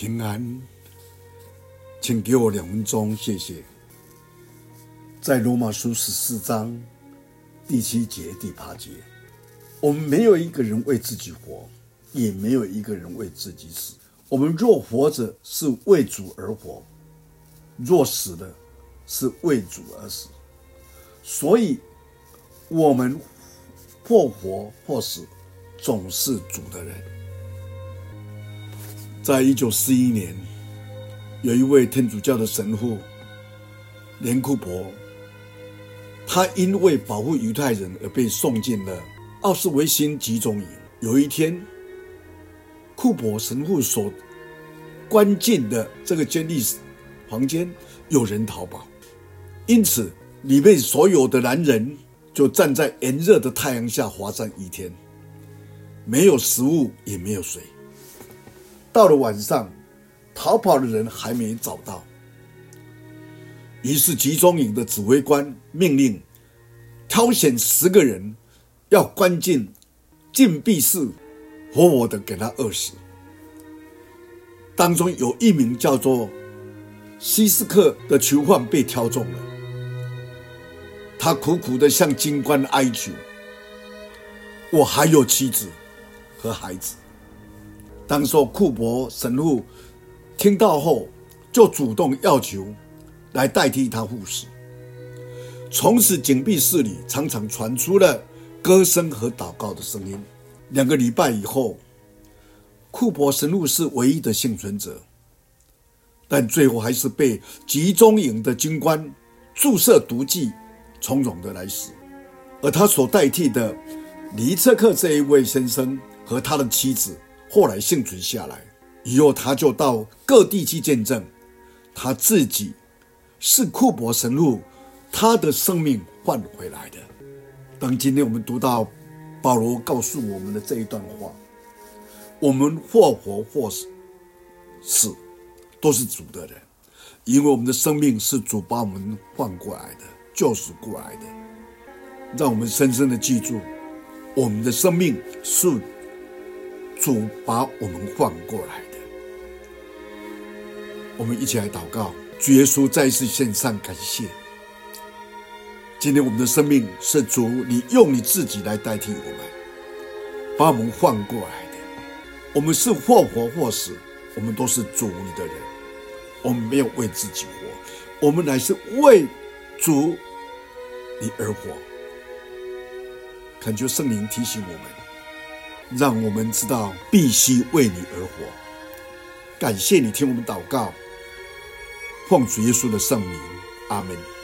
平安，请给我两分钟，谢谢。在罗马书十四章第七节、第八节，我们没有一个人为自己活，也没有一个人为自己死。我们若活着，是为主而活；若死了，是为主而死。所以，我们或活或死，总是主的人。在一九四一年，有一位天主教的神父连库珀，他因为保护犹太人而被送进了奥斯维辛集中营。有一天，库珀神父所关进的这个监狱房间有人逃跑，因此里面所有的男人就站在炎热的太阳下罚站一天，没有食物也没有水。到了晚上，逃跑的人还没找到，于是集中营的指挥官命令挑选十个人，要关进禁闭室。活活的给他饿死。当中有一名叫做西斯克的囚犯被挑中了，他苦苦的向军官哀求：“我还有妻子和孩子。”当时库珀神父听到后，就主动要求来代替他护死。从此，禁闭室里常常传出了歌声和祷告的声音。两个礼拜以后，库珀神父是唯一的幸存者，但最后还是被集中营的军官注射毒剂，从容的来死。而他所代替的尼策克这一位先生和他的妻子，后来幸存下来。以后他就到各地去见证，他自己是库伯神父，他的生命换回来的。当今天我们读到。保罗告诉我们的这一段话：我们或活或死，死都是主的人，因为我们的生命是主把我们换过来的，救赎过来的。让我们深深的记住，我们的生命是主把我们换过来的。我们一起来祷告，主耶稣再一次献上感谢。今天我们的生命是主，你用你自己来代替我们，把我们换过来的。我们是或活或死，我们都是主你的人。我们没有为自己活，我们乃是为主你而活。恳求圣灵提醒我们，让我们知道必须为你而活。感谢你听我们祷告，奉主耶稣的圣名，阿门。